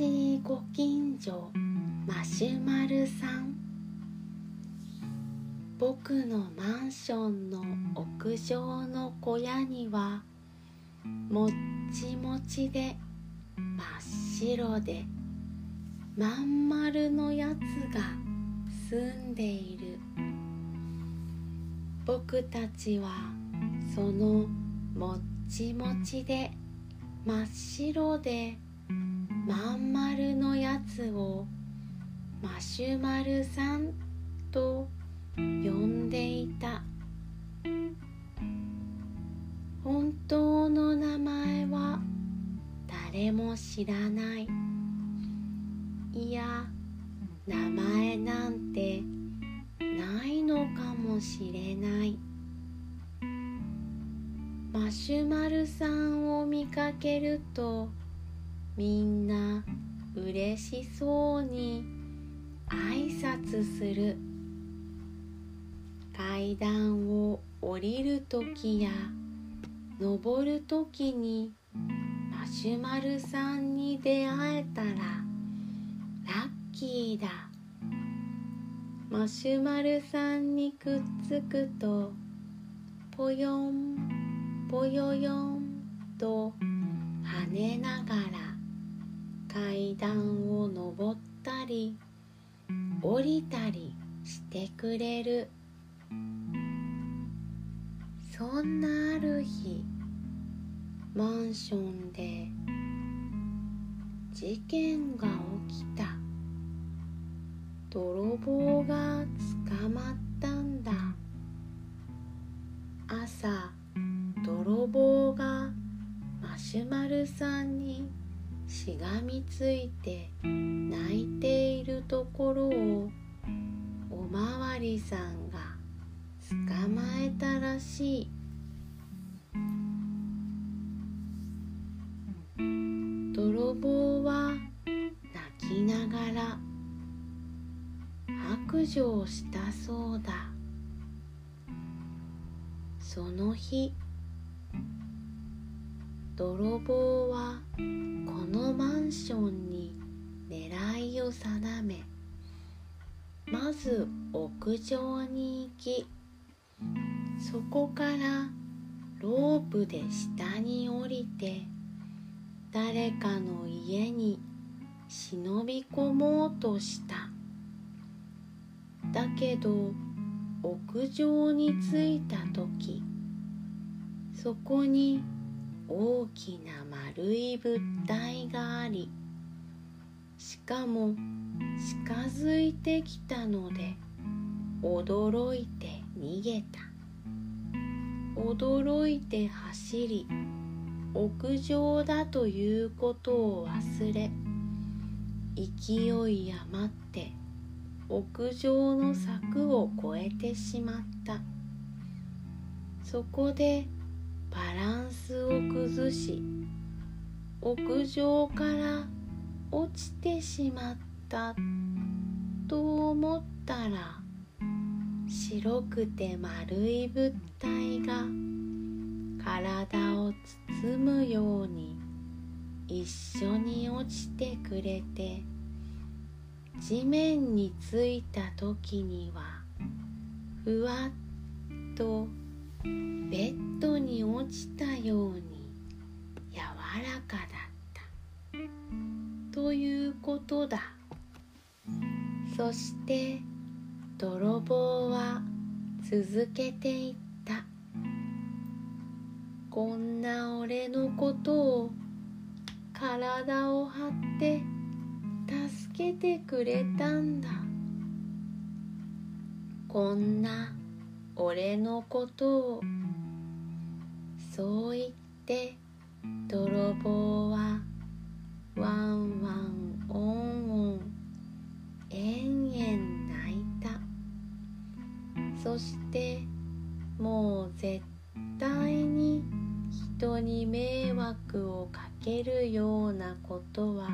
しいご近所マシュマルさん。僕のマンションの屋上の小屋にはもっちもちで真っ白でまん丸のやつが住んでいる。僕たちはそのもっちもちで真っ白でまん丸のやつをマシュマルさんと呼んでいた。本当の名前は誰も知らない。いや名前なんてないのかもしれない。マシュマルさんを見かけるとみんな嬉しそうに挨拶する。階段を降りるときや登るときにマシュマルさんに出会えたらラッキーだ。マシュマルさんにくっつくとぽよんぽよよんと跳ねながら階段を登ったり降りたりしてくれる。そんなある日マンションで事件が起きた。泥棒が捕まったんだ。朝泥棒がマシュマルさんにしがみついて泣いているところをおまわりさんが捕まえたらしい。泥棒は泣きながら白状したそうだ。その日泥棒はこのマンションに狙いを定めまず屋上に行きそこからロープで下に降りて誰かの家に忍び込もうとした。だけど屋上に着いた時そこに大きな丸い物体がありしかも近づいてきたので驚いて逃げた。驚いて走り屋上だということを忘れ勢い余って屋上の柵を越えてしまった。そこでバランスを崩し屋上から落ちてしまったと思ったら白くて丸い物体が体を包むように一緒に落ちてくれて地面についた時にはふわっとちたように柔らかだった。ということだ。そして泥棒は続けていった。こんな俺のことを体を張って助けてくれたんだ。こんな俺のことをそう言って泥棒はワンワンオンオン延々泣いた。そしてもう絶対に人に迷惑をかけるようなことは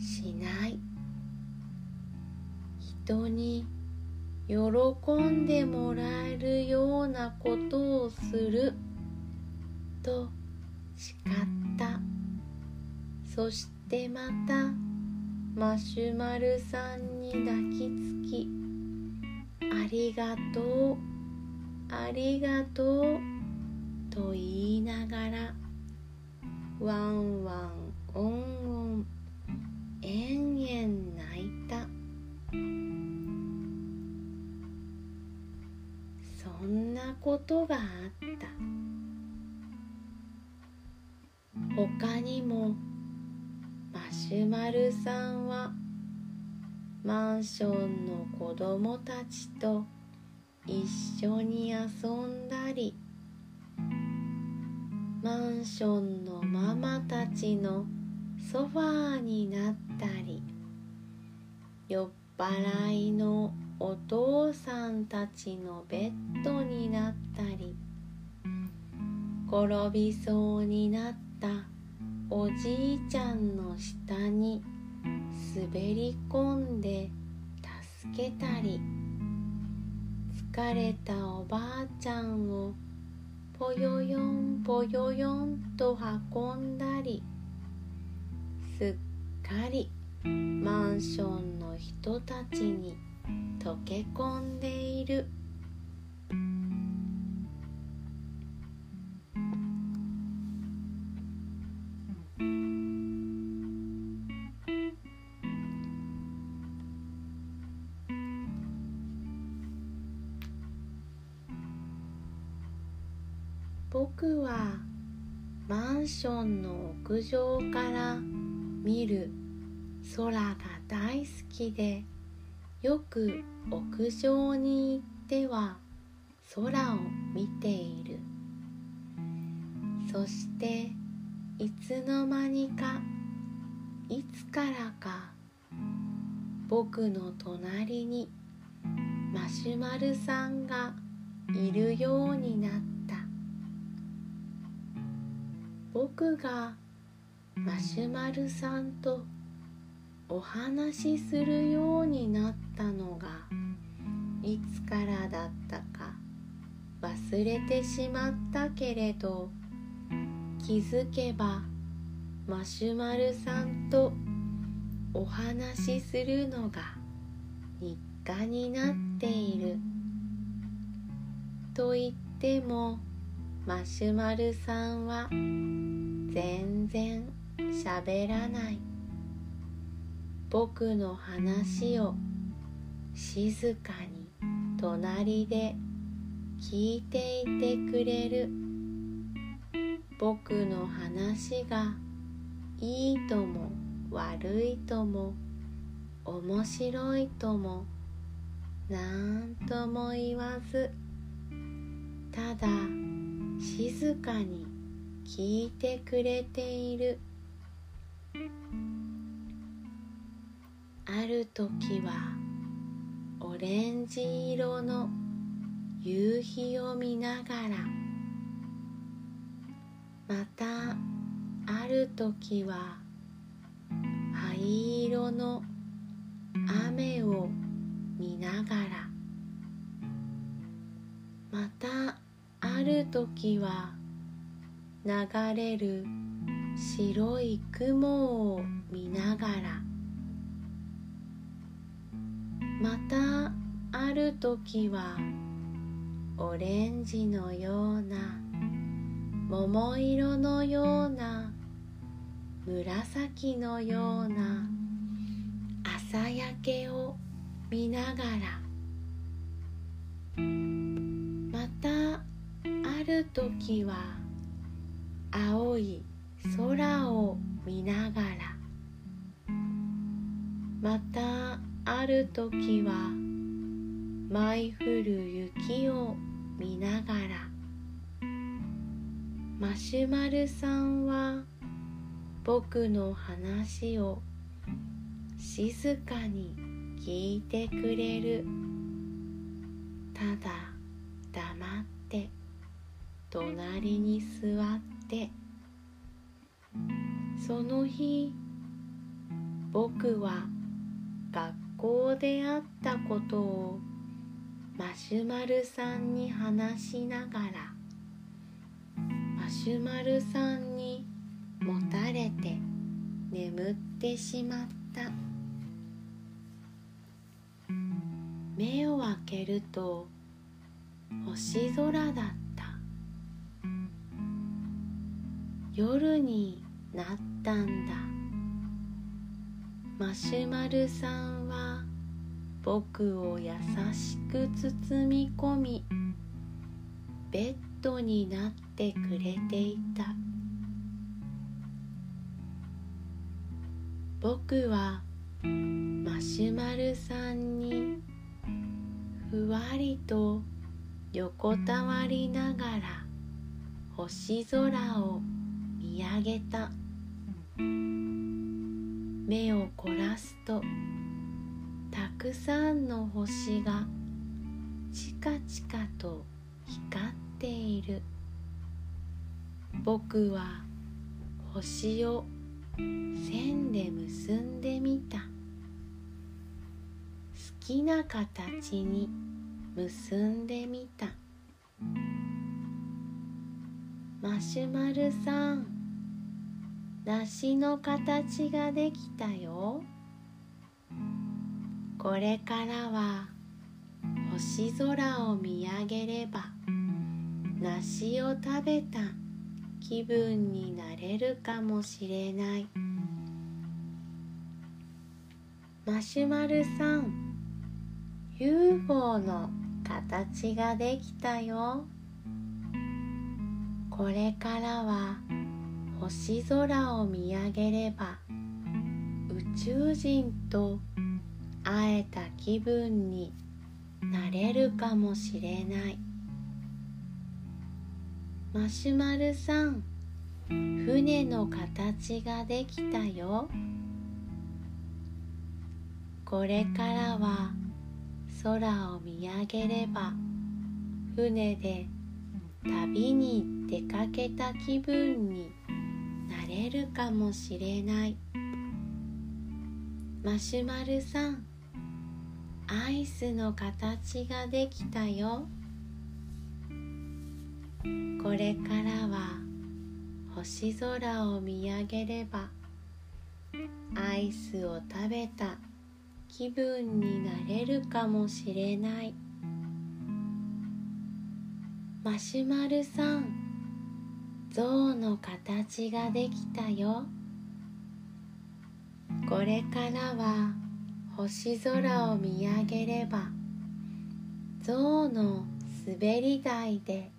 しない。人に喜んでもらえるようなことをする。と誓った。そしてまたマシュマルさんに抱きつきありがとうありがとうと言いながらワンワンオンオン延々泣いた。そんなことがあった。他にもマシュマルさんはマンションの子供たちと一緒に遊んだりマンションのママたちのソファーになったり酔っ払いのお父さんたちのベッドになったり転びそうになったりおじいちゃんの下に滑り込んで助けたり。疲れたおばあちゃんをぽよよんぽよよんと運んだり。すっかりマンションの人たちに溶け込んでいる。僕はマンションの屋上から見る空が大好きでよく屋上に行っては空を見ている。そしていつの間にかいつからか僕の隣にマシュマルさんがいるようになった。僕がマシュマルさんとお話しするようになったのがいつからだったか忘れてしまったけれど気づけばマシュマルさんとお話しするのが日課になっている。と言ってもマシュマルさんは全然喋らない。僕の話を静かに隣で聞いていてくれる。僕の話がいいとも悪いとも面白いともなんとも言わず。ただ静かに聞いてくれている。ある時はオレンジ色の夕日を見ながらまたある時は灰色の雨を見ながらまたある時は流れる白い雲を見ながら。またある時はオレンジのような桃色のような紫のような朝焼けを見ながら。またある時は青い空を見ながら。またある時は舞い降る雪を見ながら。マシュマルさんは僕の話を静かに聞いてくれる。ただ黙って隣に座ってその日僕は学校であったことをマシュマルさんに話しながらマシュマルさんにもたれて眠ってしまった。目を開けると星空だった。夜になったんだ。マシュマルさんは僕を優しく包み込みベッドになってくれていた。僕はマシュマルさんにふわりと横たわりながら星空を見上げた。目を凝らすとたくさんの星がチカチカと光っている。僕は星を線で結んでみた。好きな形に結んでみた。マシュマルさん梨の形ができたよ。これからは星空を見上げれば梨を食べた気分になれるかもしれない。マシュマルさん UFO の形ができたよ。これからは星空を見上げれば宇宙人と会えた気分になれるかもしれない。マシュマルさん船の形ができたよ。これからは空を見上げれば船で旅に出かけた気分になれるかもしれない。マシュマルさんアイスの形ができたよ。これからは星空を見上げればアイスを食べた気分になれるかもしれない。マシュマルさん象の形ができたよ。これからは星空を見上げれば象の滑り台で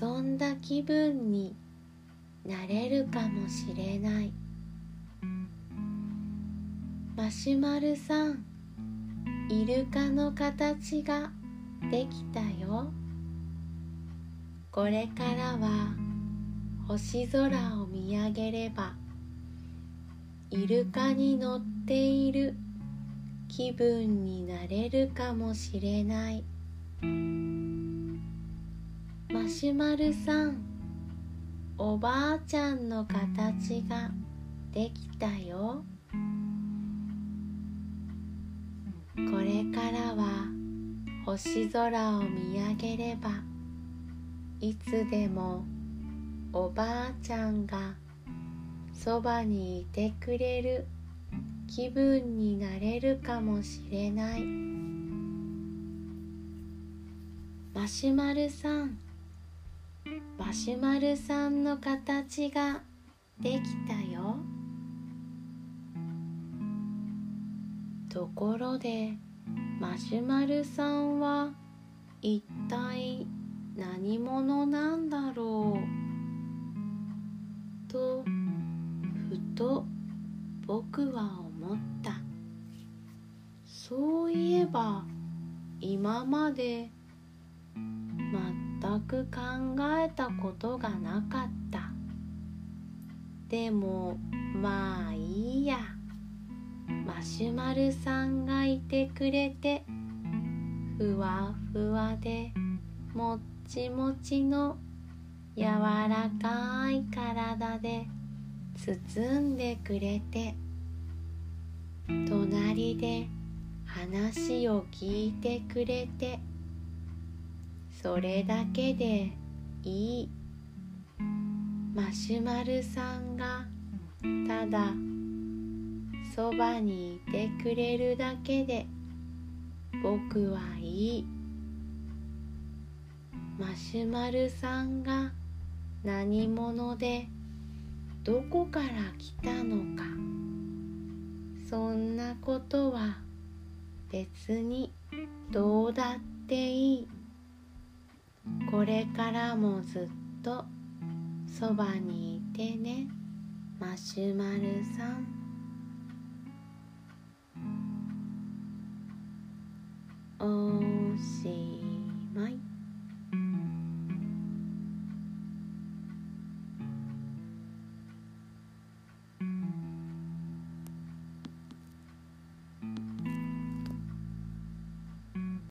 遊んだ気分になれるかもしれない。マシュマルさんイルカの形ができたよ。これからは星空を見上げればイルカに乗っている気分になれるかもしれない。マシュマルさんおばあちゃんの形ができたよ。これからは星空を見上げればいつでもおばあちゃんがそばにいてくれる気分になれるかもしれない。マシュマルさん。マシュマルさんの形ができたよ。ところでマシュマルさんは一体何者なんだろう？とふと僕は思った。そういえば今まで全く考えたことがなかった。でもまあいいや。マシュマルさんがいてくれてふわふわでもっちもちの柔らかい体で包んでくれて隣で話を聞いてくれてそれだけでいい。マシュマルさんがただそばにいてくれるだけで僕はいい。マシュマルさんが何者でどこから来たのか。そんなことは別にどうだっていい。これからもずっとそばにいてねマシュマルさん。おしまい。